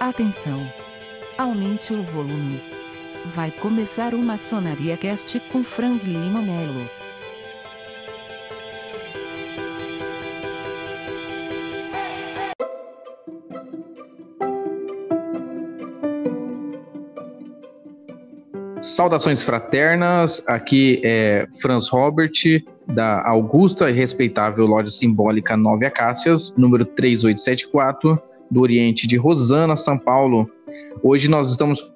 Atenção! Aumente o volume. Vai começar o Maçonaria Cast com Franz Lima Melo. Saudações fraternas, aqui é Franz Robert, da Augusta e respeitável Loja Simbólica Nove Acácias, número 3874, do Oriente de Rosana, São Paulo. Hoje nós estamos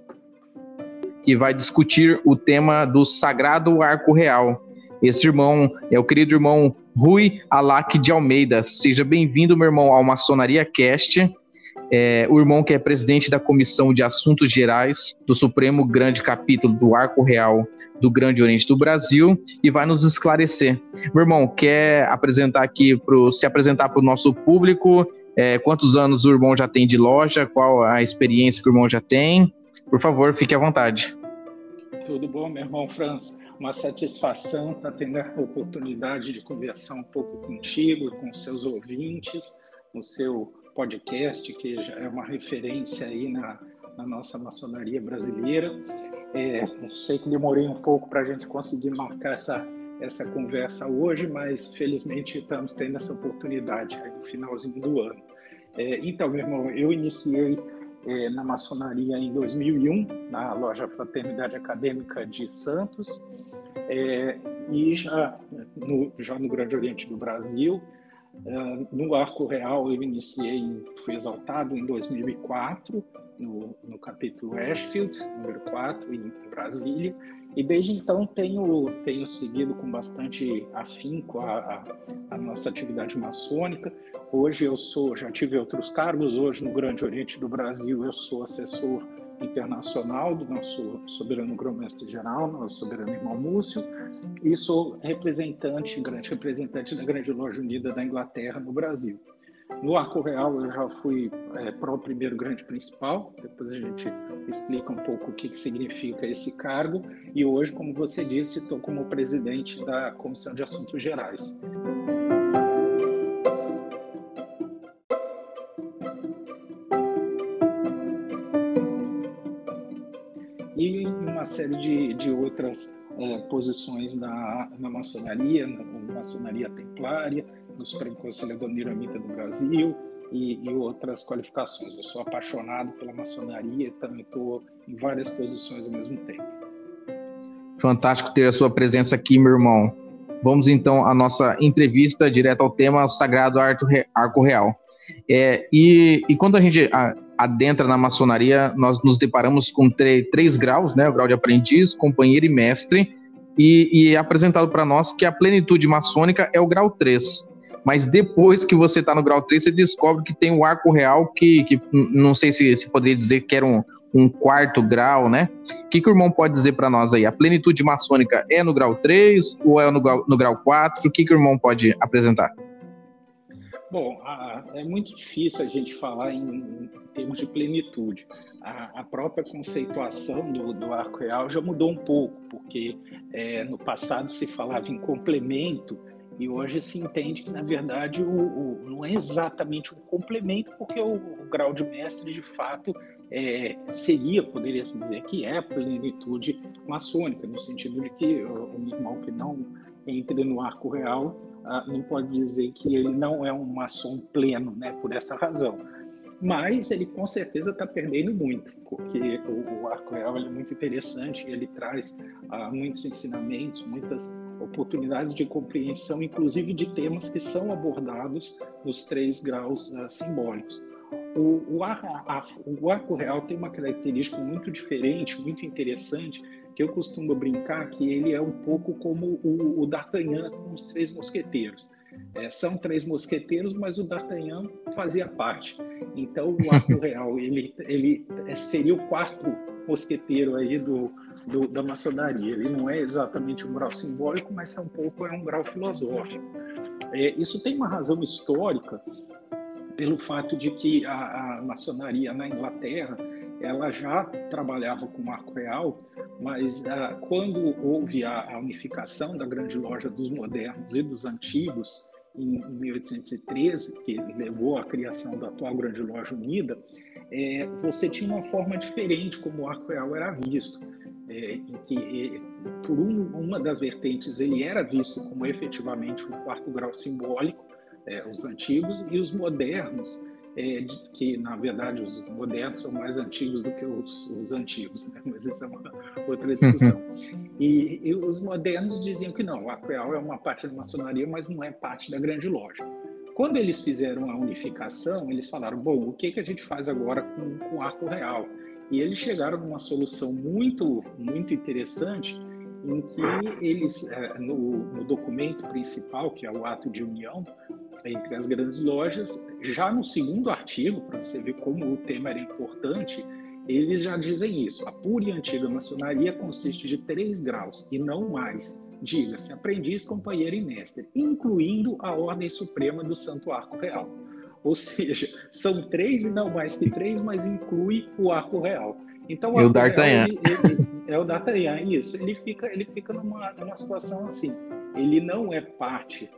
que vai discutir o tema do Sagrado Arco Real. Esse irmão é o querido irmão Rui Alac de Almeida. Seja bem-vindo, meu irmão, ao Maçonaria Cast é, o irmão que é presidente da Comissão de Assuntos Gerais do Supremo Grande Capítulo do Arco Real do Grande Oriente do Brasil e vai nos esclarecer. Meu irmão, quer apresentar aqui, pro, se apresentar para o nosso público? É, quantos anos o irmão já tem de loja? Qual a experiência que o irmão já tem? Por favor, fique à vontade. Tudo bom, meu irmão Franz? Uma satisfação estar tendo a oportunidade de conversar um pouco contigo, com seus ouvintes, no seu podcast, que já é uma referência aí na, na nossa maçonaria brasileira. É, sei que demorei um pouco para a gente conseguir marcar essa, essa conversa hoje, mas felizmente estamos tendo essa oportunidade aí no finalzinho do ano. É, então, meu irmão, eu iniciei é, na maçonaria em 2001, na loja Fraternidade Acadêmica de Santos, é, e já no, já no Grande Oriente do Brasil, Uh, no Arco Real eu iniciei, fui exaltado em 2004, no, no capítulo Ashfield, número 4, em Brasília, e desde então tenho, tenho seguido com bastante afinco a, a, a, nossa atividade maçônica. Hoje eu sou, já tive outros cargos, hoje no Grande Oriente do Brasil eu sou assessor internacional do nosso soberano grão-mestre geral, nosso soberano irmão Múcio, e sou representante, grande representante da Grande Loja Unida da Inglaterra no Brasil. No Arco Real eu já fui é, para o primeiro grande principal, depois a gente explica um pouco o que, que significa esse cargo, e hoje, como você disse, estou como presidente da Comissão de Assuntos Gerais. uma série de, de outras é, posições na, na maçonaria, na, na maçonaria templária, no Supremo Conselho da Miramita do Brasil e, e, outras qualificações. Eu sou apaixonado pela maçonaria e também estou em várias posições ao mesmo tempo. Fantástico ter a sua presença aqui, meu irmão. Vamos então à nossa entrevista direto ao tema Sagrado Arco Real. É, e, e, quando a gente adentra na maçonaria, nós nos deparamos com três graus, né? O grau de aprendiz, companheiro e mestre, e, e é apresentado para nós que a plenitude maçônica é o grau 3. Mas depois que você está no grau 3, você descobre que tem o arco real, que, que não sei se, se poderia dizer que era um, um quarto grau, né? O que, que o irmão pode dizer para nós aí? A plenitude maçônica é no grau 3 ou é no, no grau 4? O que, que o irmão pode apresentar? Bom, a, é muito difícil a gente falar em, em termos de plenitude. A, a própria conceituação do, do, arco real já mudou um pouco, porque é, no passado se falava em complemento e hoje se entende que, na verdade, o, o não é exatamente um complemento, porque o, o grau de mestre, de fato, é, seria, poderia-se dizer, que é a plenitude maçônica, no sentido de que o, o irmão que não entre no arco real ah, não pode dizer que ele não é um maçom pleno, né, por essa razão. Mas ele com certeza está perdendo muito, porque o, o arco real é muito interessante, ele traz ah, muitos ensinamentos, muitas oportunidades de compreensão, inclusive de temas que são abordados nos três graus ah, simbólicos. O, o, a, o arco real tem uma característica muito diferente, muito interessante, que eu costumo brincar que ele é um pouco como o, o D'Artagnan com os Três Mosqueteiros. É, são três mosqueteiros, mas o D'Artagnan fazia parte. Então, o arco real ele, ele seria o quarto mosqueteiro aí do, do, da maçonaria. Ele não é exatamente um grau simbólico, mas tampouco é um grau filosófico. É, isso tem uma razão histórica pelo fato de que a, a maçonaria na Inglaterra ela já trabalhava com arco real, mas ah, quando houve a, a, unificação da grande loja dos modernos e dos antigos, em 1813, que levou à criação da atual Grande Loja Unida, é, você tinha uma forma diferente como o arco real era visto, é, em que é, por um, uma das vertentes ele era visto como efetivamente um quarto grau simbólico, é, os antigos, e os modernos é, que na verdade os modernos são mais antigos do que os, os antigos, né? mas isso é uma outra discussão. e, e, os modernos diziam que não, o arco real é uma parte da maçonaria, mas não é parte da grande loja. Quando eles fizeram a unificação, eles falaram: bom, o que, que a gente faz agora com, com o arco real? E eles chegaram numa solução muito, muito interessante, em que eles, é, no, no documento principal, que é o ato de união, entre as grandes lojas. Já no segundo artigo, para você ver como o tema era importante, eles já dizem isso. A pura e antiga maçonaria consiste de três graus e não mais. Diga-se aprendiz, companheiro e mestre, incluindo a Ordem Suprema do Santo Arco Real. Ou seja, são três e não mais que três, mas inclui o Arco Real. Então, o, e o D'Artagnan. é o D'Artagnan, isso. Ele fica, ele fica numa, numa situação assim. Ele não é parte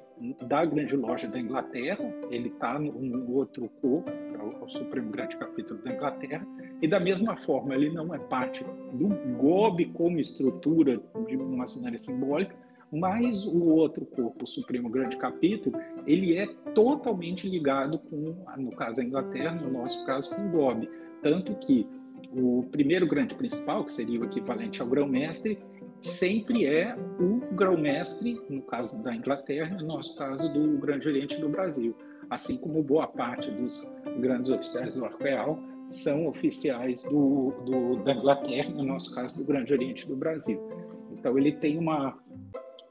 da grande loja da Inglaterra, ele está no outro corpo, que é o, Supremo Grande Capítulo da Inglaterra, e da mesma forma ele não é parte do GOB como estrutura de maçonaria simbólica, mas o outro corpo, o Supremo Grande Capítulo, ele é totalmente ligado com, no caso da Inglaterra, no nosso caso com o GOB, tanto que o primeiro grande principal, que seria o equivalente ao grão-mestre, sempre é o grão-mestre, no caso da Inglaterra, no nosso caso do Grande Oriente do Brasil, assim como boa parte dos grandes oficiais do Arco Real são oficiais do, do, da Inglaterra, no nosso caso do Grande Oriente do Brasil. Então ele tem uma,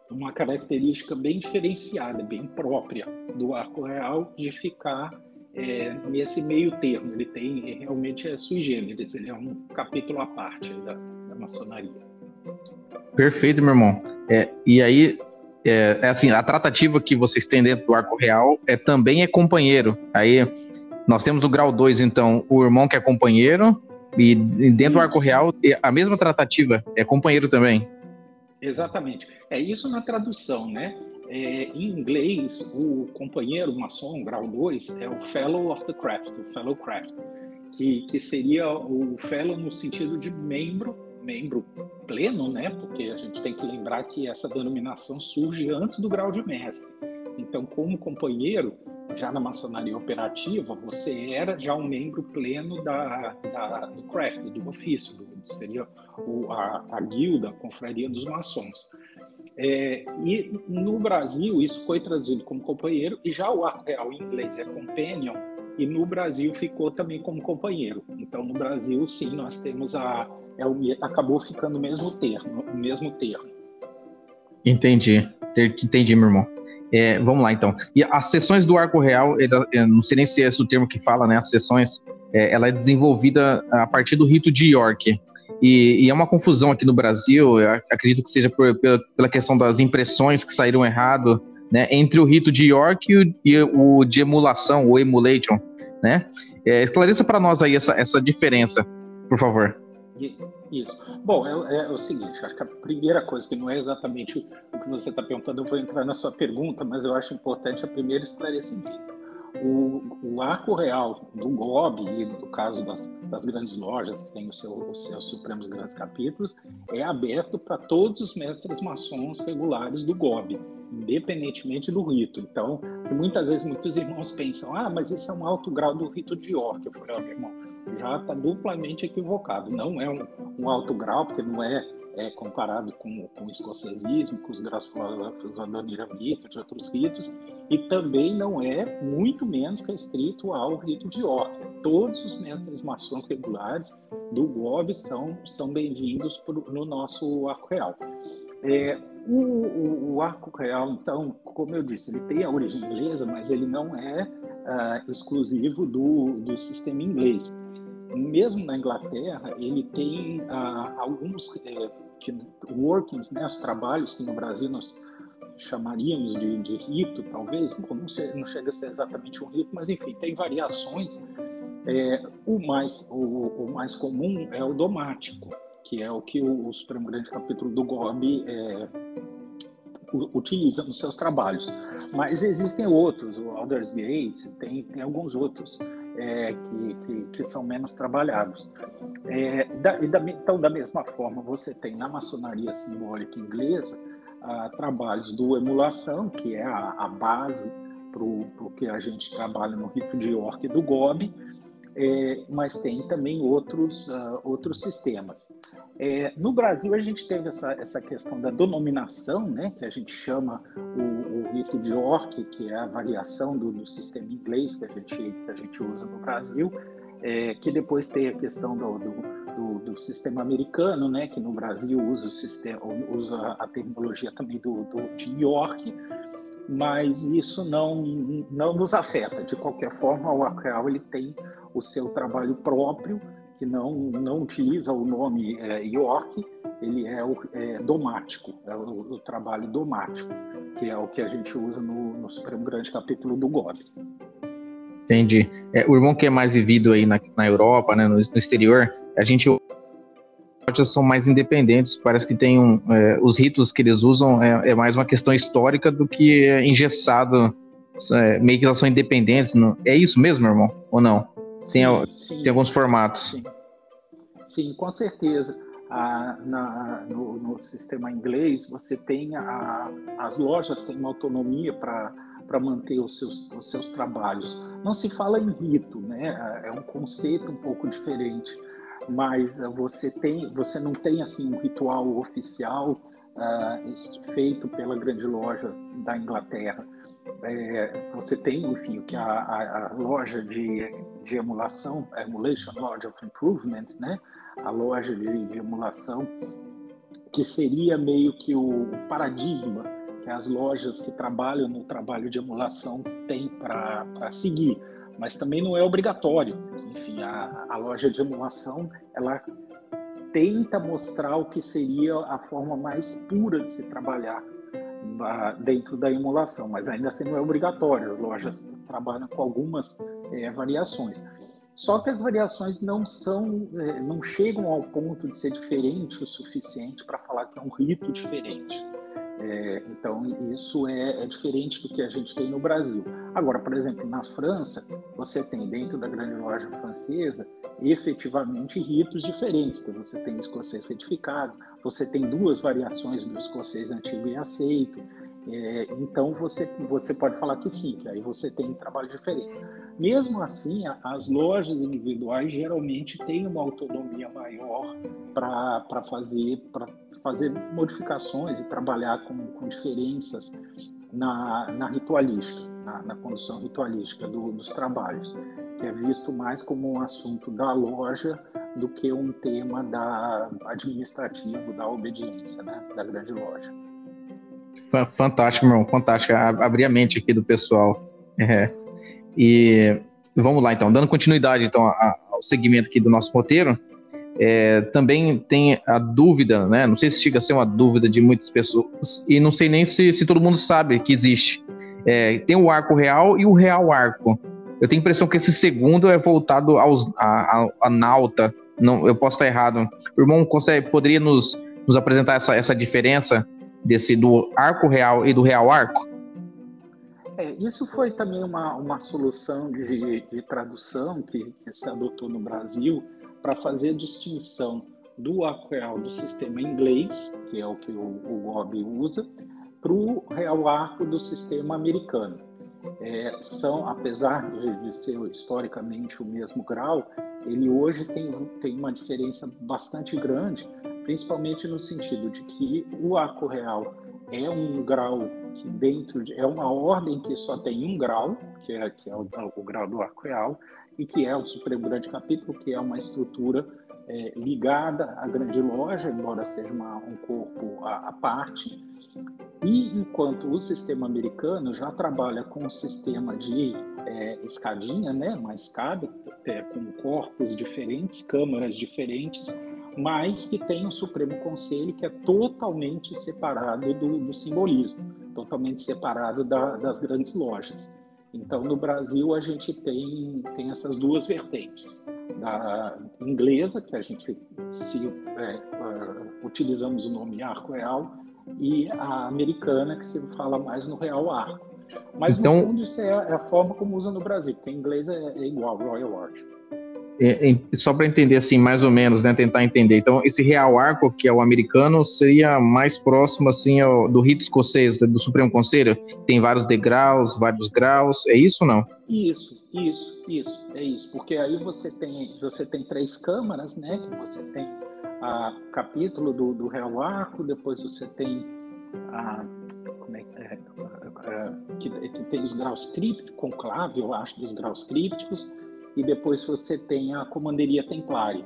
uma característica bem diferenciada, bem própria do Arco Real de ficar é, nesse meio termo. Ele tem realmente é sui generis, ele é um capítulo à parte da, da maçonaria. Perfeito, meu irmão. É, e aí, é, é, assim, a tratativa que vocês têm dentro do arco real é também é companheiro. Aí nós temos no grau 2, então, o irmão que é companheiro, e dentro isso. do arco real, a mesma tratativa é companheiro também. Exatamente. É isso na tradução, né? É, em inglês, o companheiro maçom, grau 2, é o Fellow of the Craft, o Fellow Craft, que, que seria o Fellow no sentido de membro membro pleno, né? Porque a gente tem que lembrar que essa denominação surge antes do grau de mestre. Então, como companheiro, já na maçonaria operativa, você era já um membro pleno da, da do craft, do ofício, do, seria o, a, a guilda, a confraria dos maçons. É, e no Brasil, isso foi traduzido como companheiro, e já o arco real em inglês é companion, e no Brasil ficou também como companheiro. Então, no Brasil, sim, nós temos a, é o, acabou ficando o mesmo termo, o mesmo termo. Entendi, entendi, meu irmão. É, vamos lá, então. E as sessões do Arco Real, eu não sei nem se é esse o termo que fala, né? As sessões, é, ela é desenvolvida a partir do rito de York. E, e, é uma confusão aqui no Brasil, acredito que seja por, pela, pela, questão das impressões que saíram errado, né? Entre o rito de York e o, e o de emulação, ou emulation, né? É, esclareça para nós aí essa, essa diferença, por favor. Isso. Bom, é, é, o seguinte, acho que a primeira coisa, que não é exatamente o que você está perguntando, eu vou entrar na sua pergunta, mas eu acho importante a primeiro esclarecimento. O, o arco real do GOB, e no caso das, das grandes lojas, que tem seu, os seus supremos grandes capítulos, é aberto para todos os mestres maçons regulares do GOB, independentemente do rito. Então, muitas vezes muitos irmãos pensam, ah, mas isso é um alto grau do rito de York. Eu falei, ó, oh, meu irmão, já está duplamente equivocado. Não é um, um, alto grau, porque não é, é comparado com, com o escocesismo, com os graus filosóficos do Adoniramita, de outros ritos, e também não é muito menos restrito ao rito de York. Todos os mestres maçons regulares do GOB são, são bem-vindos no nosso arco real. É, o, o, o, arco real, então, como eu disse, ele tem a origem inglesa, mas ele não é uh, exclusivo do, do sistema inglês mesmo na Inglaterra, ele tem ah, alguns é, que, workings, né, os trabalhos que no Brasil nós chamaríamos de, de rito, talvez, Bom, não, não, chega a ser exatamente um rito, mas enfim, tem variações. É, o, mais, o, o, mais comum é o domático, que é o que o, o Supremo Grande Capítulo do GOB é, utiliza nos seus trabalhos. Mas existem outros, o Aldersgate, tem, tem alguns outros é, que, que, que, são menos trabalhados. É, da, da, então, da mesma forma, você tem na maçonaria simbólica inglesa ah, trabalhos do emulação, que é a, a base para o que a gente trabalha no rito de York e do Gobi, é, mas tem também outros, uh, outros sistemas. É, no Brasil, a gente teve essa, essa questão da denominação, né, que a gente chama o, o rito de York, que é a variação do, do, sistema inglês que a gente, que a gente usa no Brasil, é, que depois tem a questão do, do, do, sistema americano, né, que no Brasil usa, o sistema, usa a terminologia também do, do, de York, mas isso não, não nos afeta. De qualquer forma, o Acreal ele tem o seu trabalho próprio, que não, não utiliza o nome é, York, ele é, o, é domático, é o, o, trabalho domático, que é o que a gente usa no, no Supremo Grande Capítulo do GOB. Entendi. É, o irmão que é mais vivido aí na, na Europa, né, no, no exterior, a gente são mais independentes, parece que tem um, é, os ritos que eles usam é, é, mais uma questão histórica do que engessado, é, meio que elas são independentes. Não, é isso mesmo, irmão? Ou não? Tem, sim, tem alguns formatos. Sim, sim com certeza. Ah, na, no, no, sistema inglês, você tem a, as lojas têm uma autonomia para manter os seus, os seus trabalhos. Não se fala em rito, né? É um conceito um pouco diferente mas você tem, você não tem assim um ritual oficial uh, feito pela grande loja da Inglaterra. É, você tem, enfim, que a, a, a, loja de, de emulação, Emulation Lodge of Improvement, né? A loja de, de emulação, que seria meio que o paradigma que as lojas que trabalham no trabalho de emulação têm para seguir mas também não é obrigatório. Enfim, a, a loja de emulação ela tenta mostrar o que seria a forma mais pura de se trabalhar dentro da emulação, mas ainda assim não é obrigatório. As lojas trabalham com algumas é, variações. Só que as variações não são, é, não chegam ao ponto de ser diferente o suficiente para falar que é um rito diferente. É, então, isso é, é, diferente do que a gente tem no Brasil. Agora, por exemplo, na França, você tem dentro da grande loja francesa efetivamente ritos diferentes, porque você tem o escocês certificado, você tem duas variações do escocês antigo e aceito. É, então, você, você pode falar que sim, que aí você tem trabalho diferente. Mesmo assim, as lojas individuais geralmente têm uma autonomia maior para fazer, fazer modificações e trabalhar com, com diferenças na, na ritualística, na, na condução ritualística do, dos trabalhos, que é visto mais como um assunto da loja do que um tema da administrativo, da obediência, né, da grande loja. Fantástico, meu irmão, fantástico. Abrir a mente aqui do pessoal. É. E vamos lá, então, dando continuidade então, ao segmento aqui do nosso roteiro. É, também tem a dúvida, né? Não sei se chega a ser uma dúvida de muitas pessoas, e não sei nem se, se todo mundo sabe que existe. É, tem o arco real e o real arco. Eu tenho a impressão que esse segundo é voltado aos, a, a, a nauta. Não, eu posso estar errado. O irmão consegue, poderia nos, nos apresentar essa, essa diferença desse do arco real e do real arco? É, isso foi também uma, uma solução de, de tradução que, que se adotou no Brasil para fazer a distinção do arco-real do sistema inglês, que é o que o, o GOB usa, para o real arco do sistema americano. É, são, apesar de, de, ser historicamente o mesmo grau, ele hoje tem, tem uma diferença bastante grande, principalmente no sentido de que o arco real é um grau que dentro de, é uma ordem que só tem um grau, que é, que é o, o grau do arco real, e que é o Supremo Grande Capítulo, que é uma estrutura é, ligada à grande loja, embora seja uma, um corpo à, à, parte. E enquanto o sistema americano já trabalha com um sistema de é, escadinha, né, uma escada, é, com corpos diferentes, câmaras diferentes, mas que tem um Supremo Conselho que é totalmente separado do, do simbolismo, totalmente separado da, das grandes lojas. Então, no Brasil, a gente tem, tem essas duas vertentes. Da inglesa, que a gente, se é, uh, utilizamos o nome arco real, e a americana, que se fala mais no Real Arco. Mas, então, no fundo, isso é a, é a forma como usa no Brasil, porque em inglês é, é igual, Royal Arch. É, é, só para entender assim, mais ou menos, né, tentar entender. Então, esse Real Arco, que é o americano, seria mais próximo assim ao, do rito escocês, do Supremo Conselho? Tem vários degraus, vários graus, é isso ou não? Isso, isso, isso, é isso. Porque aí você tem, você tem três câmaras, né, que você tem a capítulo do, do Real Arco, depois você tem a como é, é, que, que, tem os graus crípticos, conclave, eu acho, dos graus crípticos, e depois você tem a comanderia templária.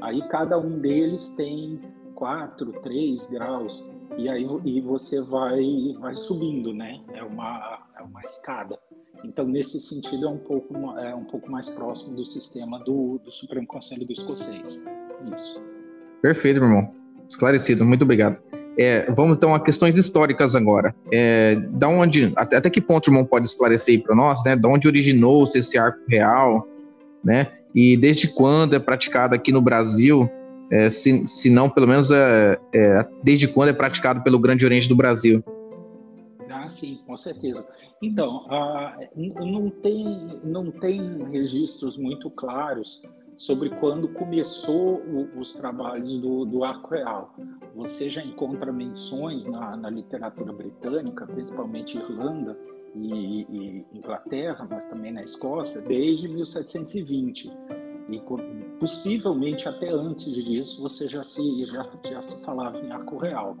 Aí cada um deles tem quatro, três graus, e aí e você vai, vai subindo, né? É uma, é uma escada. Então, nesse sentido, é um pouco, é um pouco mais próximo do sistema do, do Supremo Conselho do Escocês. Isso. Perfeito, meu irmão. Esclarecido, muito obrigado. É, vamos então a questões históricas agora. É, da onde, até, até que ponto o irmão pode esclarecer para nós, né? Da onde originou-se esse arco real, né? E desde quando é praticado aqui no Brasil, é, se, se não, pelo menos, é, é, desde quando é praticado pelo Grande Oriente do Brasil? Ah, sim, com certeza. Então, ah, não, tem, não tem registros muito claros sobre quando começou o, os trabalhos do, do, arco real. Você já encontra menções na, na literatura britânica, principalmente Irlanda e, e, Inglaterra, mas também na Escócia, desde 1720. E possivelmente até antes disso você já se, já, já se falava em arco real.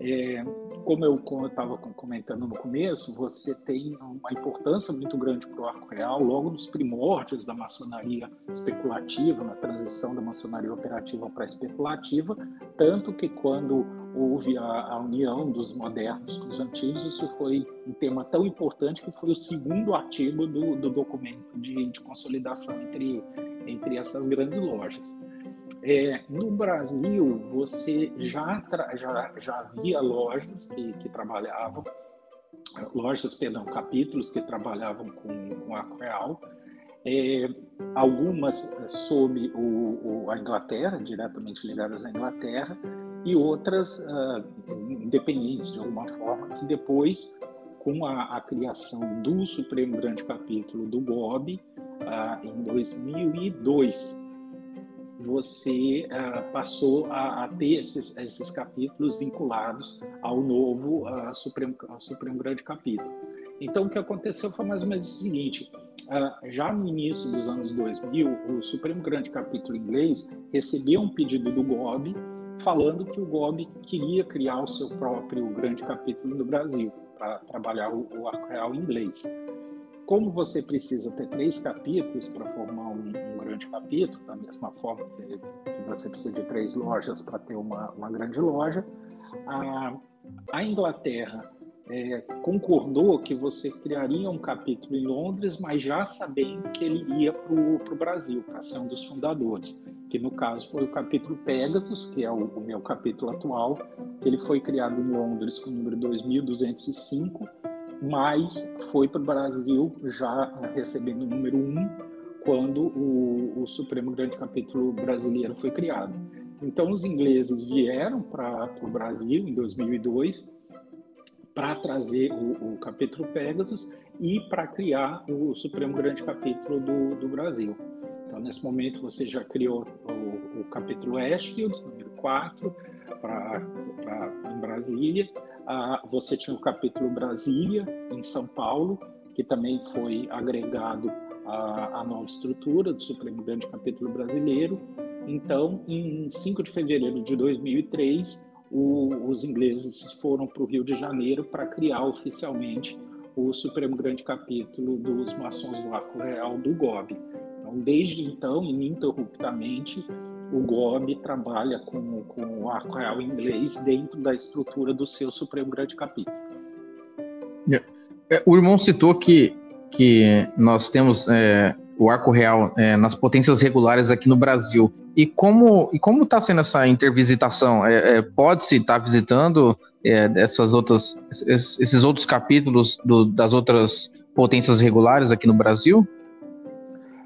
É, como eu estava comentando no começo, você tem uma importância muito grande para o arco real, logo nos primórdios da maçonaria especulativa, na transição da maçonaria operativa para especulativa, tanto que quando houve a, a, união dos modernos com os antigos, isso foi um tema tão importante que foi o segundo artigo do, do documento de, de consolidação entre, entre essas grandes lojas. É, no Brasil, você já, já, já havia lojas que, que trabalhavam, lojas, perdão, capítulos que trabalhavam com, com arco real, é, algumas sob o, o, a Inglaterra, diretamente ligadas à Inglaterra, e outras uh, independentes de alguma forma, que depois, com a, a criação do Supremo Grande Capítulo do GOB, uh, em 2002, você uh, passou a, a, ter esses, esses capítulos vinculados ao novo uh, Supremo, ao Supremo Grande Capítulo. Então, o que aconteceu foi mais ou menos o seguinte: uh, já no início dos anos 2000, o Supremo Grande Capítulo inglês recebeu um pedido do GOB falando que o GOB queria criar o seu próprio grande capítulo no Brasil, para trabalhar o, o arco real inglês. Como você precisa ter três capítulos para formar um, um, grande capítulo, da mesma forma que, que você precisa de três lojas para ter uma, uma, grande loja, a, a Inglaterra é, concordou que você criaria um capítulo em Londres, mas já sabendo que ele iria para o Brasil, para ser um dos fundadores, que no caso foi o capítulo Pegasus, que é o, o meu capítulo atual, ele foi criado em Londres com o número 2205, mas foi para o Brasil já recebendo o número 1 um, quando o, o, Supremo Grande Capítulo Brasileiro foi criado. Então, os ingleses vieram para o Brasil em 2002 para trazer o, o, capítulo Pegasus e para criar o Supremo Grande Capítulo do, do Brasil. Então, nesse momento, você já criou o, o capítulo Ashfield, número 4, pra, pra, em Brasília, ah, você tinha o capítulo Brasília, em São Paulo, que também foi agregado à, à nova estrutura do Supremo Grande Capítulo Brasileiro. Então, em 5 de fevereiro de 2003, o, os ingleses foram para o Rio de Janeiro para criar oficialmente o Supremo Grande Capítulo dos Maçons do Arco Real do GOB. Então, desde então, ininterruptamente, o GOB trabalha com, com o arco real inglês dentro da estrutura do seu Supremo Grande Capítulo. É, é, o irmão citou que, que nós temos é, o arco real é, nas potências regulares aqui no Brasil. E como e como está sendo essa intervisitação? É, é, Pode-se estar tá visitando essas outras, esses outros capítulos do, das outras potências regulares aqui no Brasil?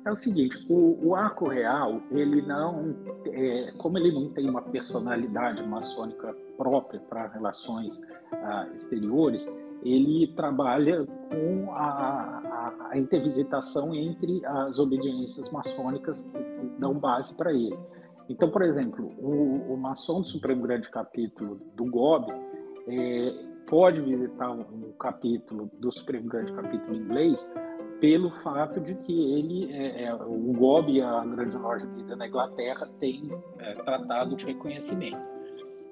É o seguinte, o, o arco real, ele não, é, como ele não tem uma personalidade maçônica própria para relações ah, exteriores, ele trabalha com a, a, a, intervisitação entre as obediências maçônicas que, que dão base para ele. Então, por exemplo, o, o maçom do Supremo Grande Capítulo do GOB é, pode visitar um, um capítulo do Supremo Grande Capítulo inglês pelo fato de que ele, é, é, o GOB a Grande Loja Vida na Inglaterra têm é, tratado de reconhecimento.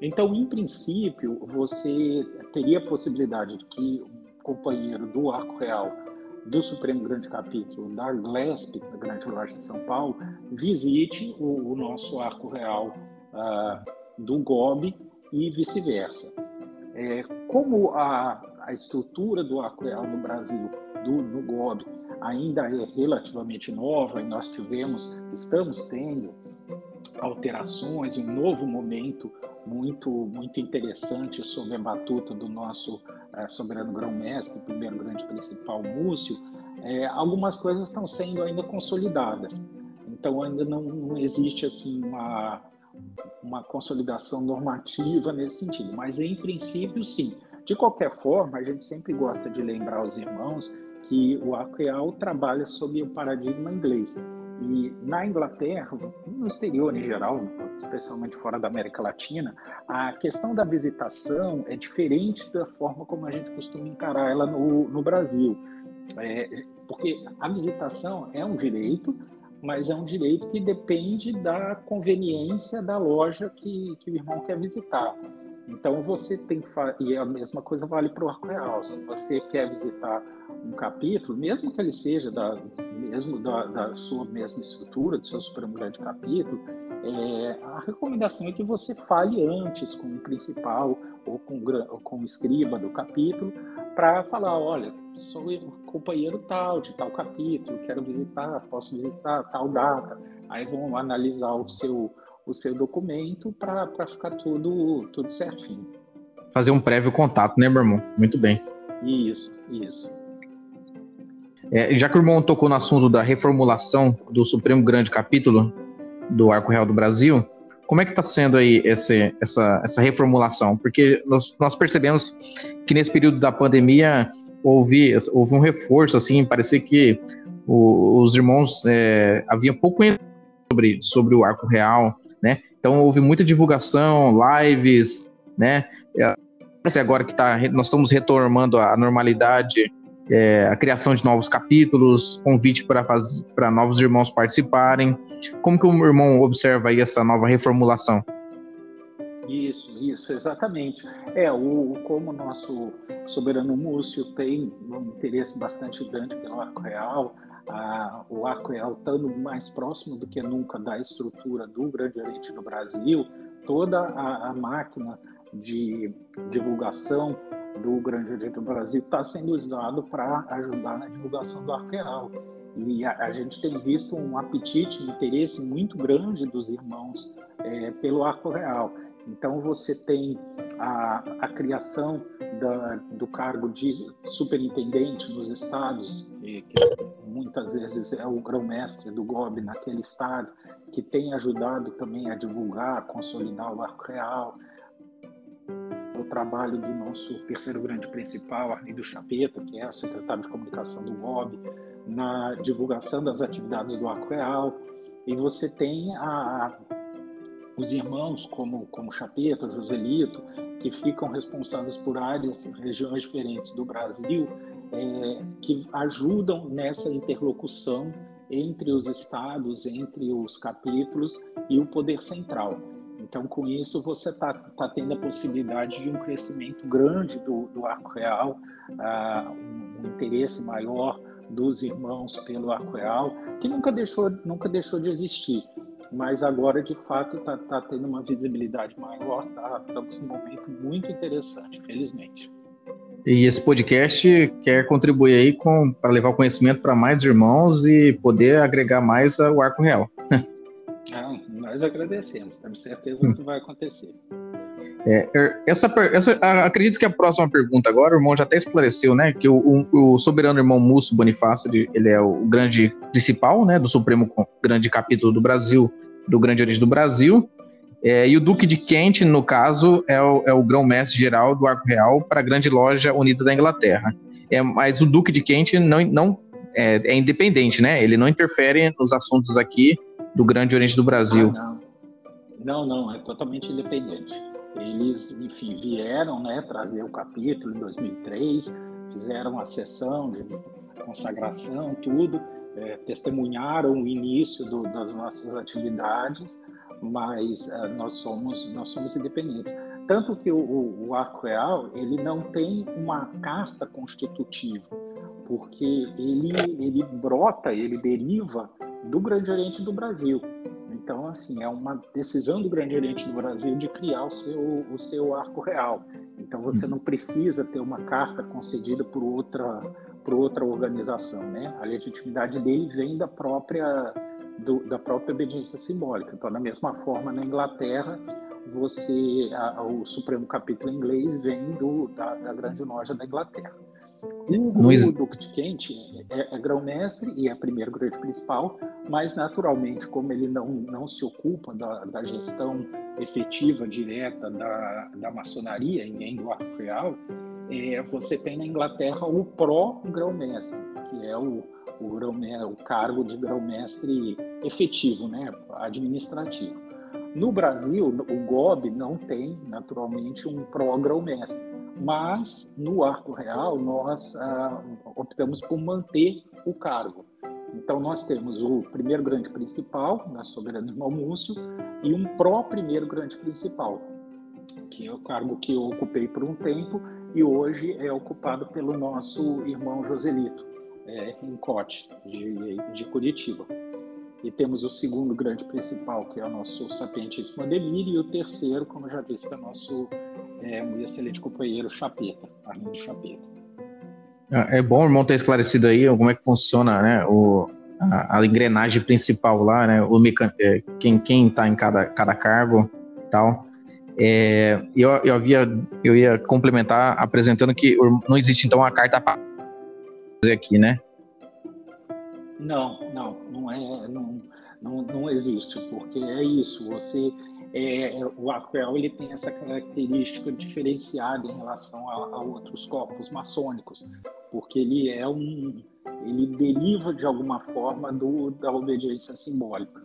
Então, em princípio, você teria a possibilidade de que um companheiro do Arco Real do Supremo Grande Capítulo da GLESP, da Grande Loja de São Paulo, visite o, o nosso Arco Real uh, do GOB e vice-versa. É, como a, a estrutura do Arco Real no Brasil, do, no GOB, ainda é relativamente nova e nós tivemos, estamos tendo alterações, um novo momento muito muito interessante sob a batuta do nosso é, soberano grão-mestre, primeiro grande principal Múcio, é, algumas coisas estão sendo ainda consolidadas. Então ainda não, não existe assim uma uma consolidação normativa nesse sentido, mas em princípio sim. De qualquer forma, a gente sempre gosta de lembrar os irmãos que o Arqueal trabalha sob o paradigma inglês. E na Inglaterra, no exterior em geral, especialmente fora da América Latina, a questão da visitação é diferente da forma como a gente costuma encarar ela no, no Brasil. É, porque a visitação é um direito, mas é um direito que depende da conveniência da loja que, que o irmão quer visitar. Então você tem que e a mesma coisa vale para o arco real. Se você quer visitar um capítulo, mesmo que ele seja da mesmo da, da sua mesma estrutura, do seu Supremo Grande Capítulo, é, a recomendação é que você fale antes com o principal ou com, com o escriba do capítulo para falar, olha, sou companheiro tal de tal capítulo, quero visitar, posso visitar tal data. Aí vão analisar o seu o seu documento para ficar tudo, tudo certinho. Fazer um prévio contato, né, meu irmão? Muito bem. Isso, isso. É, já que o irmão tocou no assunto da reformulação do Supremo Grande Capítulo do Arco Real do Brasil, como é que está sendo aí esse, essa, essa reformulação? Porque nós, nós percebemos que nesse período da pandemia houve, houve um reforço, assim, parecia que o, os irmãos é, havia pouco sobre, sobre o Arco Real, né? Então houve muita divulgação, lives, né? É, agora que tá, nós estamos retomando a normalidade, é, a criação de novos capítulos, convite para novos irmãos participarem. Como que o irmão observa aí essa nova reformulação? Isso, isso, exatamente. É, o, como o nosso soberano Múcio tem um interesse bastante grande pelo arco real, a, o arco real estando mais próximo do que nunca da estrutura do Grande Oriente no Brasil, toda a, a máquina de divulgação do Grande Oriente do Brasil está sendo usado para ajudar na divulgação do arco real. E a, a, gente tem visto um apetite, um interesse muito grande dos irmãos é, pelo arco real. Então, você tem a, a criação da, do cargo de superintendente nos estados, que, muitas vezes é o grão-mestre do GOB naquele estado, que tem ajudado também a divulgar, a consolidar o arco real. O trabalho do nosso terceiro grande principal, Arlindo Chapeta, que é o secretário de comunicação do GOB, na divulgação das atividades do arco real. E você tem a os irmãos, como, como Chapeta, Joselito, que ficam responsáveis por áreas, regiões diferentes do Brasil, é, que ajudam nessa interlocução entre os estados, entre os capítulos e o poder central. Então, com isso, você está tá tendo a possibilidade de um crescimento grande do, do arco real, uh, um, um interesse maior dos irmãos pelo arco real, que nunca deixou, nunca deixou de existir mas agora de fato está tá tendo uma visibilidade maior, tá, estamos num momento muito interessante, felizmente. E esse podcast quer contribuir aí com para levar o conhecimento para mais irmãos e poder agregar mais o Arco Real. ah, nós agradecemos, temos certeza que isso vai acontecer. É, essa, essa, acredito que a próxima pergunta agora, o irmão já até esclareceu, né? Que o, o, o soberano irmão Múcio Bonifácio, ele é o grande principal, né? Do Supremo Grande Capítulo do Brasil, do Grande Oriente do Brasil. É, e o Duque de Kent, no caso, é o, é o grão-mestre geral do Arco Real para a Grande Loja Unida da Inglaterra. É, mas o Duque de Kent não, não é, é, independente, né? Ele não interfere nos assuntos aqui do Grande Oriente do Brasil. Ah, não. não, não, é totalmente independente. Eles, enfim, vieram né, trazer o capítulo em 2003, fizeram a sessão de consagração, tudo, é, testemunharam o início do, das nossas atividades, mas é, nós, somos, nós somos independentes. Tanto que o, o, Arco Real ele não tem uma carta constitutiva, porque ele, ele brota, ele deriva do Grande Oriente do Brasil. Então, assim, é uma decisão do Grande Oriente do Brasil de criar o seu, o seu arco real. Então, você não precisa ter uma carta concedida por outra, por outra organização, né? A legitimidade dele vem da própria, do, da própria obediência simbólica. Então, da mesma forma, na Inglaterra, você, a, o Supremo Capítulo inglês vem do, da, da Grande Loja da Inglaterra. O, o Duque de Kent é, é grão-mestre e é primeiro grande principal, mas naturalmente, como ele não, não se ocupa da, da gestão efetiva, direta da, da maçonaria, do arco real, é, você tem na Inglaterra o pró-grão-mestre, que é o, o, o cargo de grão-mestre efetivo, né, administrativo. No Brasil, o GOB não tem, naturalmente, um pró-grão-mestre mas no arco real nós ah, optamos por manter o cargo. Então nós temos o primeiro grande principal, da soberano irmão Múcio, e um pró-primeiro grande principal, que é o cargo que eu ocupei por um tempo e hoje é ocupado pelo nosso irmão Joselito, é, em Cote, de, de Curitiba. E temos o segundo grande principal, que é o nosso sapientíssimo Ademir, e o terceiro, como já disse, que é o nosso é, um excelente companheiro, Chapeta, Arlindo Chapeta. Ah, é bom irmão ter esclarecido aí como é que funciona né, o, a, a engrenagem principal lá, né, o. É, quem está em cada, cada cargo tal. É, eu, eu, havia, eu ia complementar apresentando que não existe então a carta para fazer aqui, né? Não, não, não é, não, não, não existe, porque é isso. Você é, o Aquel ele tem essa característica diferenciada em relação a, a, outros corpos maçônicos, porque ele é um, ele deriva de alguma forma do, da obediência simbólica.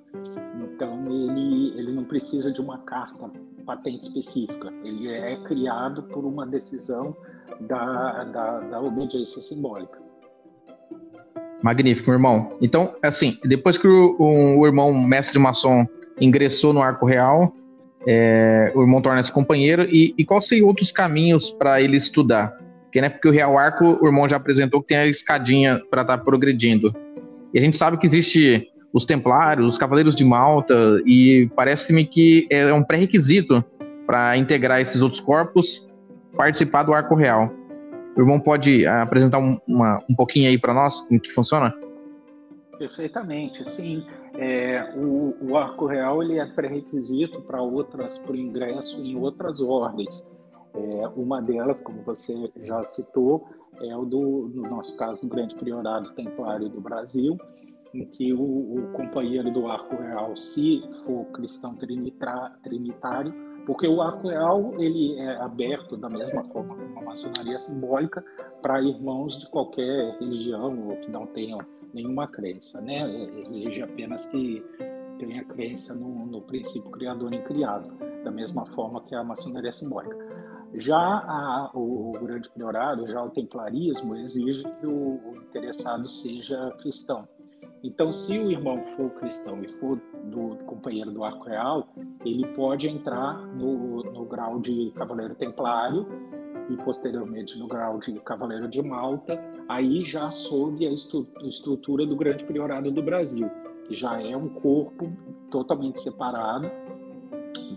Então ele ele não precisa de uma carta patente específica. Ele é criado por uma decisão da, da, da obediência simbólica. Magnífico, irmão. Então, assim, depois que o, o, o irmão mestre maçom ingressou no Arco Real, é, o irmão torna-se companheiro, e, e quais seriam outros caminhos para ele estudar? Porque, né, porque o Real Arco, o irmão já apresentou que tem a escadinha para estar tá progredindo. E a gente sabe que existe os Templários, os Cavaleiros de Malta, e parece-me que é um pré-requisito para integrar esses outros corpos participar do Arco Real. O irmão pode apresentar um, uma, um pouquinho aí para nós como que funciona? Perfeitamente, sim. É, o, o, arco real ele é pré-requisito para outras, para o ingresso em outras ordens. É, uma delas, como você já citou, é o do, no nosso caso, do Grande Priorado Templário do Brasil, em que o, o companheiro do arco real, se for cristão trinitário, porque o arco real ele é aberto da mesma forma como a maçonaria simbólica para irmãos de qualquer religião ou que não tenham nenhuma crença, né? Exige apenas que tenha crença no, no princípio criador e criado, da mesma forma que a maçonaria simbólica. Já a, o, o, grande priorado, já o templarismo, exige que o, o, interessado seja cristão. Então, se o irmão for cristão e for do, companheiro do arco real, ele pode entrar no, no grau de cavaleiro templário e posteriormente no grau de Cavaleiro de Malta, aí já sob a estrutura do Grande Priorado do Brasil, que já é um corpo totalmente separado,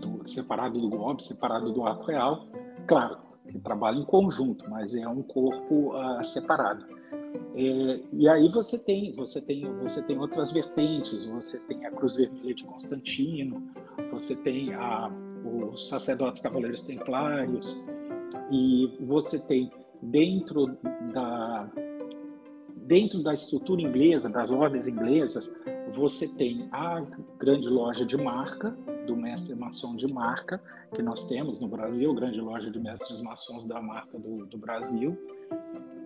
do, separado do golpe, separado do arco real, claro, que trabalha em conjunto, mas é um corpo uh, separado. É, e aí você tem, você tem, você tem outras vertentes. Você tem a Cruz Vermelha de Constantino, você tem a os sacerdotes cavaleiros templários, e você tem dentro da dentro da estrutura inglesa, das ordens inglesas, você tem a grande loja de marca, do mestre maçom de marca, que nós temos no Brasil, grande loja de mestres maçons da marca do, do Brasil,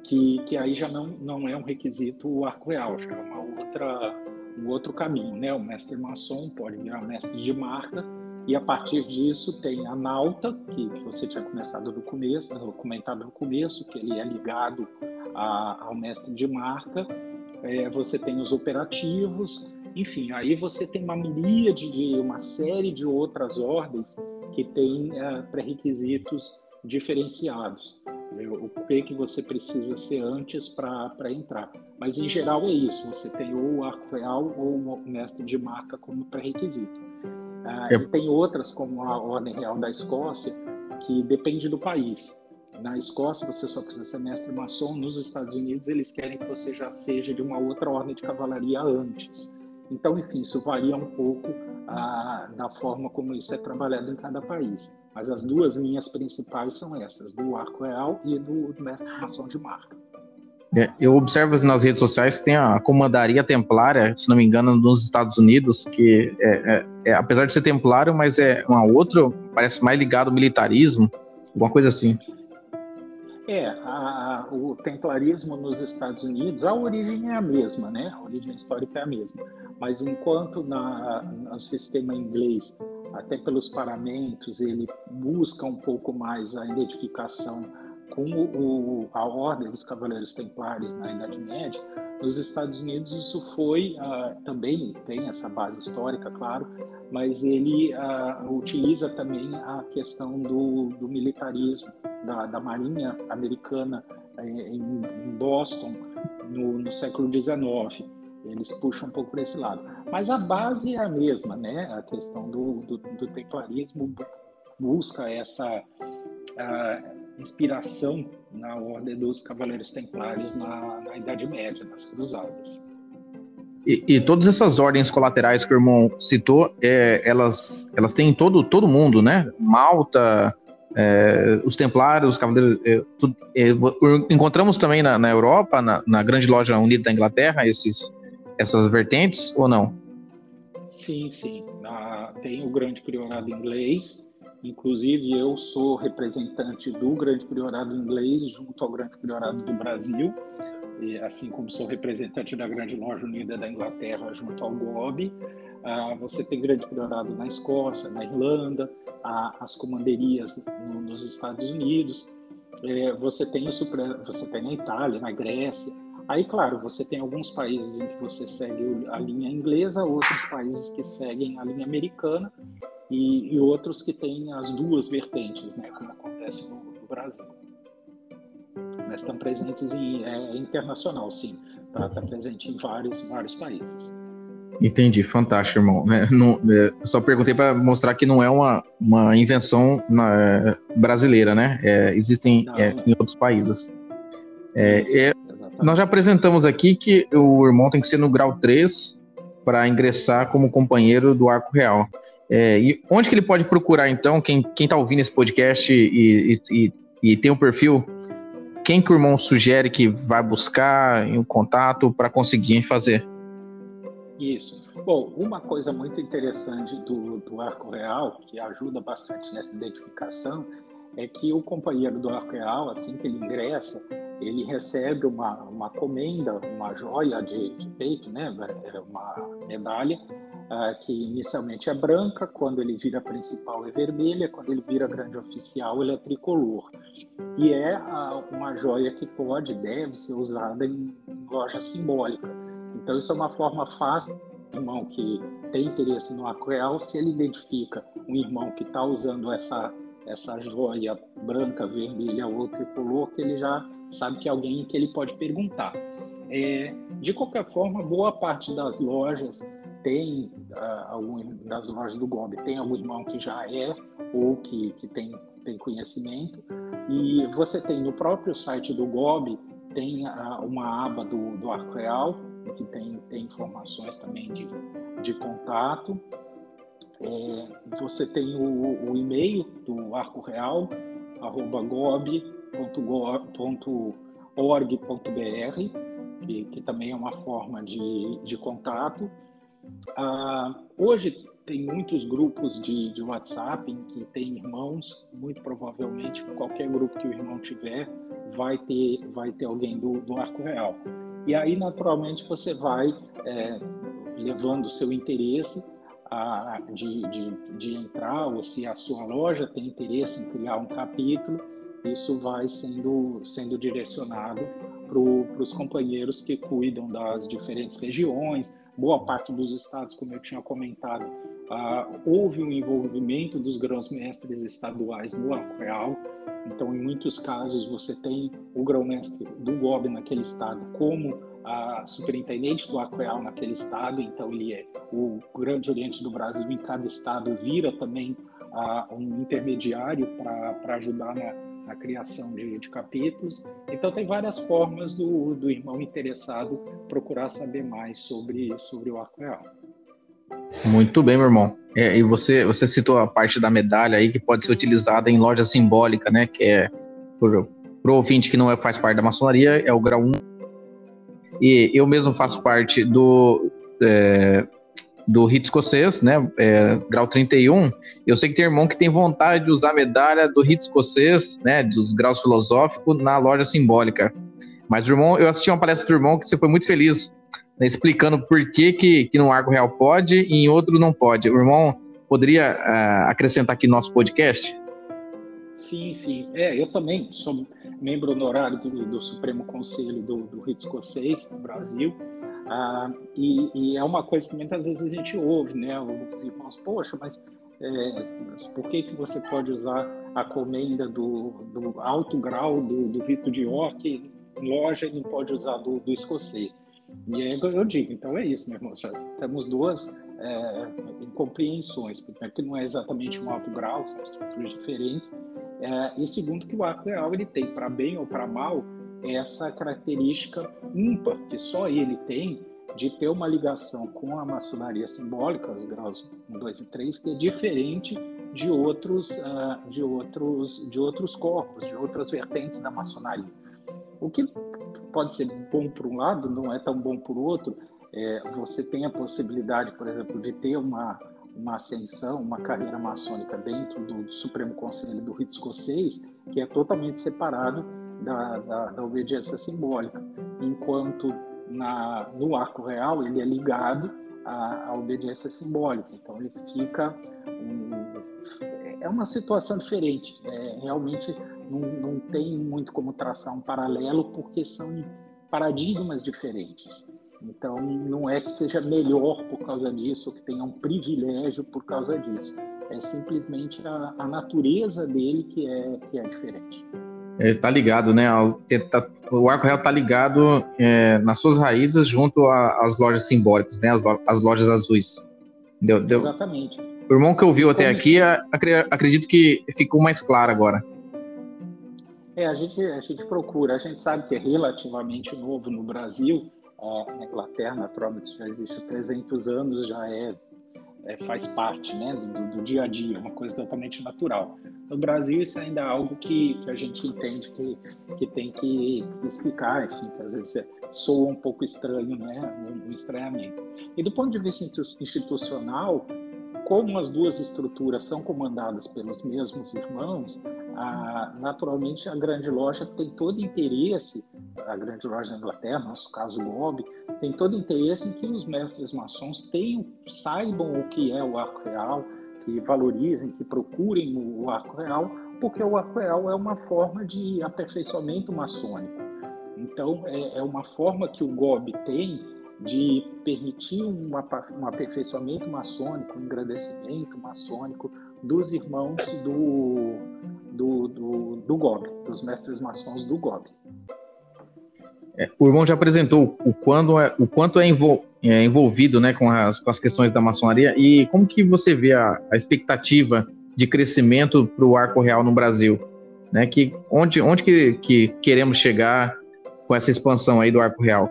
que, que aí já não, não é um requisito o arco real, já é uma outra, um outro caminho, né? O mestre maçom pode virar mestre de marca, e a partir disso tem a nauta, que, que você tinha começado no começo, comentado no começo, que ele é ligado a, ao mestre de marca. É, você tem os operativos, enfim, aí você tem uma miríade de uma série de outras ordens que têm é, pré-requisitos diferenciados. O que que você precisa ser antes para entrar. Mas em geral é isso. Você tem ou o arco real ou o mestre de marca como pré-requisito. Ah, é. E tem outras, como a Ordem Real da Escócia, que depende do país. Na Escócia, você só precisa ser mestre maçom. Nos Estados Unidos, eles querem que você já seja de uma outra ordem de cavalaria antes. Então, enfim, isso varia um pouco ah, da forma como isso é trabalhado em cada país. Mas as duas linhas principais são essas, do arco real e do, mestre maçom de marca. É, eu observo nas redes sociais que tem a Comandaria Templária, se não me engano, nos Estados Unidos, que é, é, é, apesar de ser templário, mas é uma outra, parece mais ligado ao militarismo, alguma coisa assim. É, a, o templarismo nos Estados Unidos, a origem é a mesma, né? A origem histórica é a mesma. Mas enquanto na, no sistema inglês, até pelos paramentos, ele busca um pouco mais a identificação com o, a Ordem dos Cavaleiros Templários na Idade Média, nos Estados Unidos isso foi uh, também tem essa base histórica, claro, mas ele uh, utiliza também a questão do, do militarismo da, da, Marinha Americana eh, em, em, Boston no, no século XIX. Eles puxam um pouco para esse lado, mas a base é a mesma, né? A questão do, do, do templarismo busca essa inspiração na ordem dos Cavaleiros Templários na, na Idade Média, nas Cruzadas. E, e, todas essas ordens colaterais que o irmão citou, é, elas, elas têm em todo, todo mundo, né? Malta, é, os Templários, os Cavaleiros. É, tudo, é, encontramos também na, na Europa, na, na, Grande Loja Unida da Inglaterra, esses, essas vertentes, ou não? Sim, sim. Na, tem o Grande Priorado Inglês, Inclusive, eu sou representante do Grande Priorado Inglês junto ao Grande Priorado do Brasil, assim como sou representante da Grande Loja Unida da Inglaterra junto ao GOB. Ah, você tem Grande Priorado na Escócia, na Irlanda, as comanderias nos Estados Unidos. É, você tem isso, você tem na Itália, na Grécia. Aí, claro, você tem alguns países em que você segue a linha inglesa, outros países que seguem a linha americana, e, e outros que têm as duas vertentes, né, como acontece no, no Brasil. Mas estão presentes em é, internacional, sim, está tá presente em vários, vários países. Entendi, fantástico, irmão. É, não, é, só perguntei para mostrar que não é uma, uma invenção na, é, brasileira, né? É, existem não, é, em outros países. É, nós já apresentamos aqui que o irmão tem que ser no grau 3 para ingressar como companheiro do Arco Real. É, e onde que ele pode procurar, então, quem está ouvindo esse podcast e, e, e, tem o um perfil, quem que o irmão sugere que vai buscar em um contato para conseguir fazer? Isso. Bom, uma coisa muito interessante do, do Arco Real, que ajuda bastante nessa identificação, é que o companheiro do Arco Real, assim que ele ingressa, ele recebe uma, uma comenda, uma joia de, de peito, né, é uma medalha, uh, que inicialmente é branca, quando ele vira principal é vermelha, quando ele vira grande oficial ele é tricolor. E é uh, uma joia que pode, deve ser usada em, loja simbólica. Então isso é uma forma fácil irmão que tem interesse no aquarel, se ele identifica um irmão que está usando essa essa joia branca, vermelha ou tricolor, que ele já sabe que é alguém que ele pode perguntar. É, de qualquer forma, boa parte das lojas tem uh, algum das lojas do GOB tem algum irmão que já é ou que, que tem, tem conhecimento e você tem no próprio site do GOB tem uh, uma aba do, do Arco Real que tem, tem informações também de, de contato É, você tem o, o, e-mail do Arco Real, arroba gob.org.br, que, que, também é uma forma de, de contato. Ah, hoje tem muitos grupos de, de WhatsApp em que tem irmãos, muito provavelmente qualquer grupo que o irmão tiver vai ter, vai ter alguém do, do Arco Real. E aí, naturalmente, você vai é, levando o seu interesse a, de, de, de entrar, ou se a sua loja tem interesse em criar um capítulo, isso vai sendo, sendo direcionado para os companheiros que cuidam das diferentes regiões. Boa parte dos estados, como eu tinha comentado, ah, houve um envolvimento dos grãos-mestres estaduais no Arco Real. Então, em muitos casos, você tem o grão-mestre do GOB naquele estado como a superintendente do Aquel naquele estado, então ele é o Grande Oriente do Brasil em cada estado, vira também uh, um intermediário para ajudar na, na criação de, de, capítulos. Então tem várias formas do, do irmão interessado procurar saber mais sobre, sobre o Aquel. Muito bem, meu irmão. É, e você, você citou a parte da medalha aí que pode ser utilizada em loja simbólica, né? Que é, para o ouvinte que não é, faz parte da maçonaria, é o grau 1 e eu mesmo faço parte do, é, do rito escocês, né? É, grau 31. Eu sei que tem irmão que tem vontade de usar a medalha do rito escocês, né? Dos graus filosóficos na loja simbólica. Mas, irmão, eu assisti uma palestra do irmão que você foi muito feliz né, explicando por que, que, que no Arco Real pode e em outro não pode. O irmão poderia uh, acrescentar aqui no nosso podcast? Sim, sim. É, eu também sou membro honorário do, do Supremo Conselho do, do Rito Escocês no Brasil. Ah, e, e, é uma coisa que muitas vezes a gente ouve, né? Os irmãos, poxa, mas, é, mas por que, que você pode usar a comenda do, do alto grau do, do rito de York em loja e não pode usar do, do escocês? E aí eu digo, então é isso, meu irmão. Já temos duas é, incompreensões. Primeiro, que não é exatamente um alto grau, são estruturas diferentes. É, e segundo, que o arco real ele tem, para bem ou para mal, essa característica ímpar que só ele tem de ter uma ligação com a maçonaria simbólica, os graus 1, 2 e 3, que é diferente de outros, uh, de outros, de outros corpos, de outras vertentes da maçonaria. O que pode ser bom por um lado, não é tão bom por outro. É, você tem a possibilidade, por exemplo, de ter uma, uma ascensão, uma carreira maçônica dentro do, Supremo Conselho do Rito Escocês, que é totalmente separado da, da, da obediência simbólica, enquanto na, no arco real ele é ligado à, à obediência simbólica. Então ele fica um, é uma situação diferente. É, realmente não, não tem muito como traçar um paralelo porque são paradigmas diferentes. Então, não é que seja melhor por causa disso, ou que tenha um privilégio por causa disso. É simplesmente a, a natureza dele que é, que é diferente. Está ligado, né? Tá, o Arco Real está ligado é, nas suas raízes junto às lojas simbólicas, né? As, as lojas azuis. Deu, deu... Exatamente. O irmão que ouviu até aqui, acredito que ficou mais claro agora. É, a gente, a gente procura, a gente sabe que é relativamente novo no Brasil, na Inglaterra, naturalmente, já existe há 300 anos, já é, é faz parte né, do, do, dia a dia, uma coisa totalmente natural. No Brasil, isso ainda é algo que, que a gente entende que, que tem que, que explicar, enfim, que às vezes é, soa um pouco estranho, né, um, um estranhamento. E do ponto de vista institucional, como as duas estruturas são comandadas pelos mesmos irmãos, a, naturalmente a grande loja tem todo interesse, a grande loja da Inglaterra, no nosso caso GOB, tem todo interesse em que os mestres maçons tenham, saibam o que é o arco real, que valorizem, que procurem o arco real, porque o arco real é uma forma de aperfeiçoamento maçônico. Então, é, é uma forma que o GOB tem de permitir um, um aperfeiçoamento maçônico, um engrandecimento maçônico dos irmãos do, do, do, do GOB, dos mestres maçons do GOB. É, o irmão já apresentou o, quando é, o quanto é, envol, é envolvido né, com, as, com as questões da maçonaria e como que você vê a, a expectativa de crescimento para o arco real no Brasil? Né, que, onde onde que, que queremos chegar com essa expansão aí do arco real?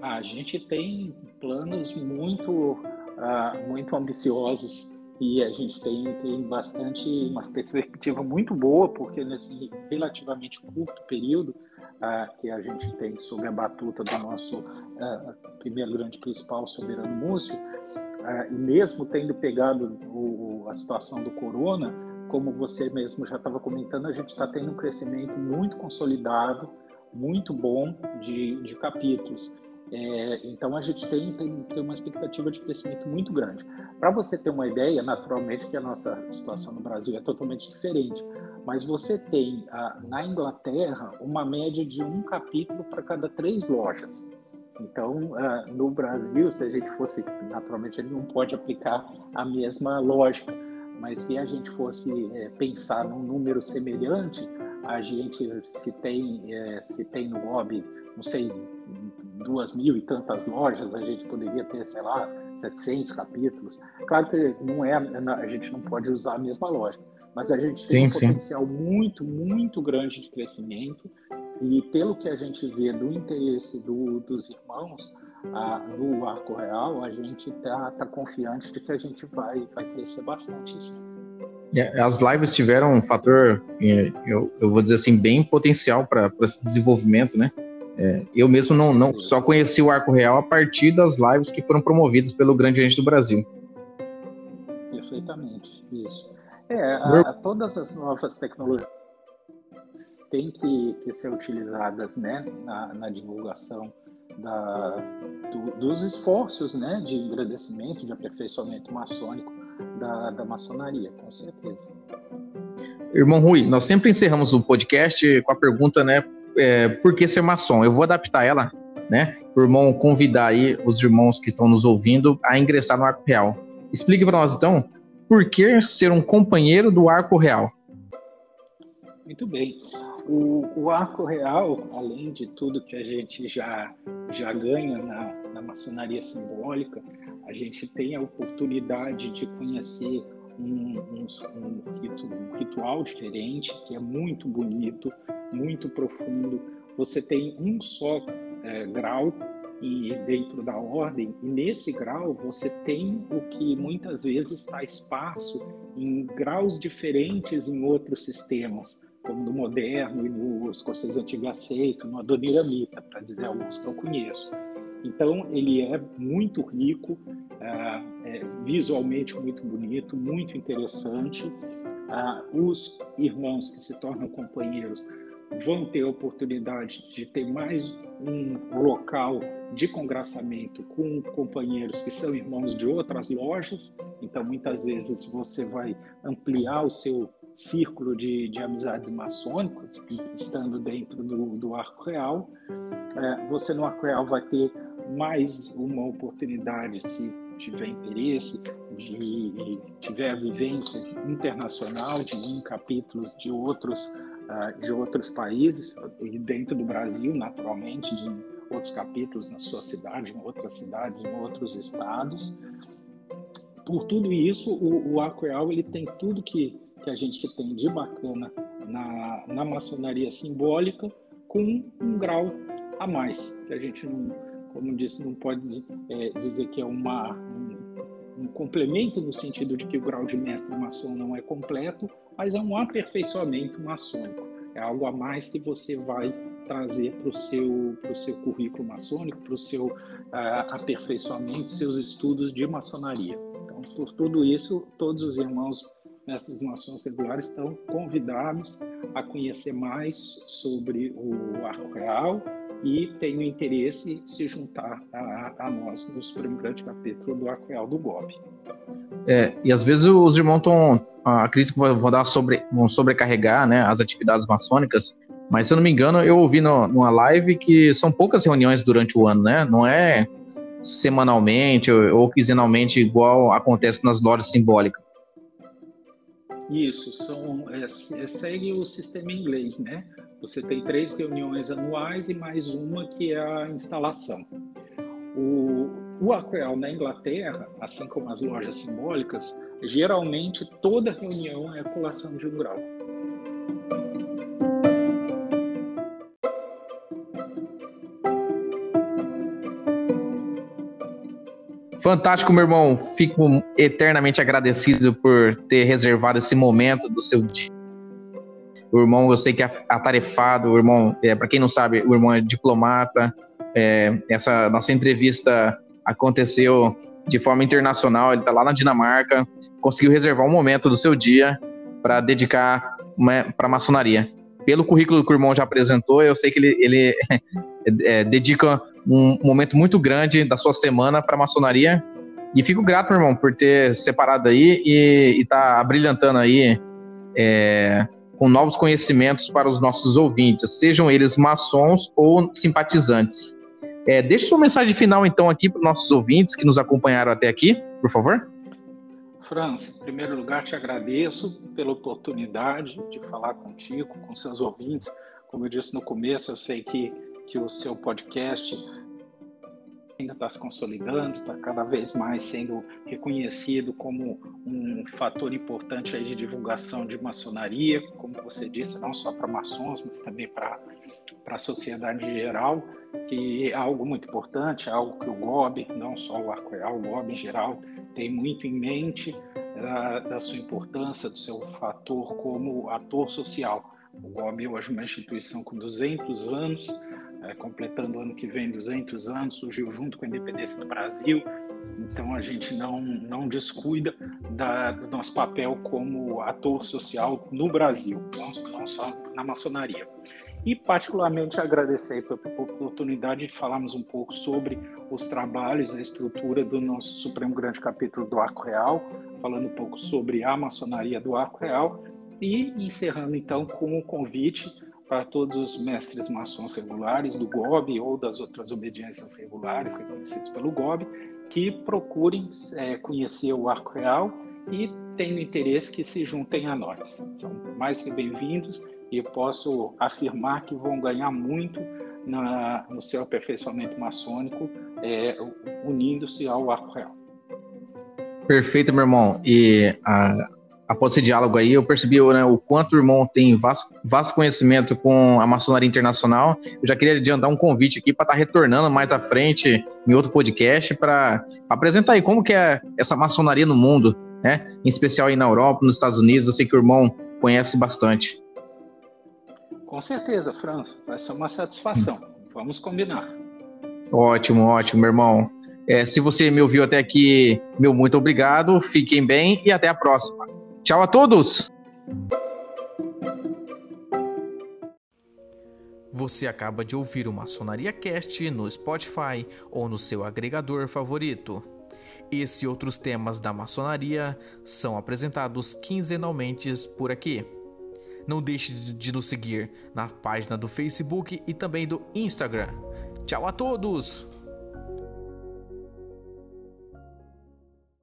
A gente tem planos muito uh, muito ambiciosos e a gente tem, tem bastante, uma perspectiva muito boa, porque nesse relativamente curto período uh, que a gente tem sob a batuta do nosso uh, primeiro grande principal, Soberano Múcio, uh, e mesmo tendo pegado o, a situação do corona, como você mesmo já estava comentando, a gente está tendo um crescimento muito consolidado, muito bom de, de capítulos. É, então a gente tem, tem, tem, uma expectativa de crescimento muito grande. Para você ter uma ideia, naturalmente que a nossa situação no Brasil é totalmente diferente, mas você tem na Inglaterra uma média de um capítulo para cada três lojas. Então, no Brasil, se a gente fosse, naturalmente, ele não pode aplicar a mesma lógica, mas se a gente fosse é, pensar num número semelhante, a gente se tem é, se tem no hobby, não sei, duas mil e tantas lojas, a gente poderia ter, sei lá, 700 capítulos. Claro que não é, a gente não pode usar a mesma lógica, mas a gente sim, tem um sim. potencial muito, muito grande de crescimento e pelo que a gente vê do interesse do, dos irmãos ah, no Arco Real, a gente está tá confiante de que a gente vai, vai crescer bastante. É, as lives tiveram um fator, é, eu, eu vou dizer assim, bem potencial para esse desenvolvimento, né? É, eu mesmo não, não só conheci o Arco Real a partir das lives que foram promovidas pelo Grande Gente do Brasil. Perfeitamente, isso. É, a, a todas as novas tecnologias têm que, que ser utilizadas né, na, na divulgação da, do, dos esforços né, de engrandecimento, de aperfeiçoamento maçônico da, da maçonaria, com certeza. Irmão Rui, nós sempre encerramos o podcast com a pergunta, né, é, por que ser maçom? Eu vou adaptar ela, né? Irmão convidar aí os irmãos que estão nos ouvindo a ingressar no Arco Real. Explique para nós, então, por que ser um companheiro do Arco Real? Muito bem. O, o, Arco Real, além de tudo que a gente já, já ganha na, na maçonaria simbólica, a gente tem a oportunidade de conhecer um, um, um, ritual diferente, que é muito bonito, muito profundo. Você tem um só é, grau e dentro da ordem, e nesse grau você tem o que muitas vezes está esparso em graus diferentes em outros sistemas, como no moderno e no escocês antigo aceito, no adoniramita, para dizer alguns que eu conheço. Então, ele é muito rico, é, é, visualmente muito bonito, muito interessante. Ah, os irmãos que se tornam companheiros vão ter a oportunidade de ter mais um local de congraçamento com companheiros que são irmãos de outras lojas. Então, muitas vezes você vai ampliar o seu círculo de, de amizades maçônicas, estando dentro do, do Arco Real. É, você no Real vai ter mais uma oportunidade, se tiver interesse, de tiver vivência internacional de um capítulos de outros uh, de outros países e dentro do Brasil, naturalmente, de outros capítulos na sua cidade, em outras cidades, em outros estados. Por tudo isso, o, o Arco ele tem tudo que, que a gente tem de bacana na, na maçonaria simbólica, com um grau a mais, que a gente não como disse, não pode é, dizer que é uma, um, um, complemento no sentido de que o grau de mestre maçom não é completo, mas é um aperfeiçoamento maçônico. É algo a mais que você vai trazer para o seu, seu currículo maçônico, para o seu uh, aperfeiçoamento, seus estudos de maçonaria. Então, por tudo isso, todos os irmãos mestres maçons regulares estão convidados a conhecer mais sobre o arco real, e tenho interesse em se juntar a, a nós primeiros grande capítulo do Aquel do Gob. É, e às vezes os irmãos estão, ah, acredito que vão, dar sobre, vão sobrecarregar né, as atividades maçônicas, mas se eu não me engano, eu ouvi no, numa live que são poucas reuniões durante o ano, né? Não é semanalmente ou, ou quinzenalmente igual acontece nas lojas simbólicas. Isso, são, é, segue o sistema inglês, né? Você tem três reuniões anuais e mais uma que é a instalação. O, o Aquel na Inglaterra, assim como as lojas simbólicas, geralmente toda reunião é colação de um grau. Fantástico, meu irmão. Fico eternamente agradecido por ter reservado esse momento do seu dia. O irmão, eu sei que é atarefado. O irmão, é, para quem não sabe, o irmão é diplomata. É, essa nossa entrevista aconteceu de forma internacional. Ele está lá na Dinamarca. Conseguiu reservar um momento do seu dia para dedicar para maçonaria. Pelo currículo que o irmão já apresentou, eu sei que ele, ele é, dedica um momento muito grande da sua semana para maçonaria. E fico grato, meu irmão, por ter separado aí e estar tá aí é, com novos conhecimentos para os nossos ouvintes, sejam eles maçons ou simpatizantes. É, deixe sua mensagem final, então, aqui para os nossos ouvintes que nos acompanharam até aqui, por favor. França, em primeiro lugar, te agradeço pela oportunidade de falar contigo, com seus ouvintes. Como eu disse no começo, eu sei que que o seu podcast ainda está se consolidando, está cada vez mais sendo reconhecido como um fator importante aí de divulgação de maçonaria, como você disse, não só para maçons, mas também para a sociedade em geral, que é algo muito importante, é algo que o GOB, não só o Arcoeal, o GOB em geral, tem muito em mente da, da sua importância, do seu fator como ator social. O GOB hoje é uma instituição com 200 anos, é, completando ano que vem 200 anos, surgiu junto com a independência do Brasil. Então a gente não, não descuida da, do nosso papel como ator social no Brasil, não, não só na maçonaria. E particularmente agradecer pela oportunidade de falarmos um pouco sobre os trabalhos, a estrutura do nosso Supremo Grande Capítulo do Arco Real, falando um pouco sobre a maçonaria do Arco Real e encerrando então com o convite para todos os mestres maçons regulares do GOB ou das outras obediências regulares reconhecidas pelo GOB, que procurem é, conhecer o Arco Real e tenham interesse que se juntem a nós. São mais que bem-vindos e posso afirmar que vão ganhar muito na, no seu aperfeiçoamento maçônico, é, unindo-se ao Arco Real. Perfeito, meu irmão. E a, após esse diálogo aí, eu percebi né, o quanto o irmão tem vasto, vasto conhecimento com a maçonaria internacional. Eu já queria adiantar um convite aqui para estar tá retornando mais à frente em outro podcast para apresentar aí como que é essa maçonaria no mundo, né? Em especial aí na Europa, nos Estados Unidos. Eu sei que o irmão conhece bastante. Com certeza, França. Vai ser uma satisfação. Vamos combinar. Ótimo, ótimo, meu irmão. É, se você me ouviu até aqui, meu muito obrigado. Fiquem bem e até a próxima. Tchau a todos! Você acaba de ouvir o Maçonaria Cast no Spotify ou no seu agregador favorito. Esse e outros temas da maçonaria são apresentados quinzenalmente por aqui. Não deixe de nos seguir na página do Facebook e também do Instagram. Tchau a todos!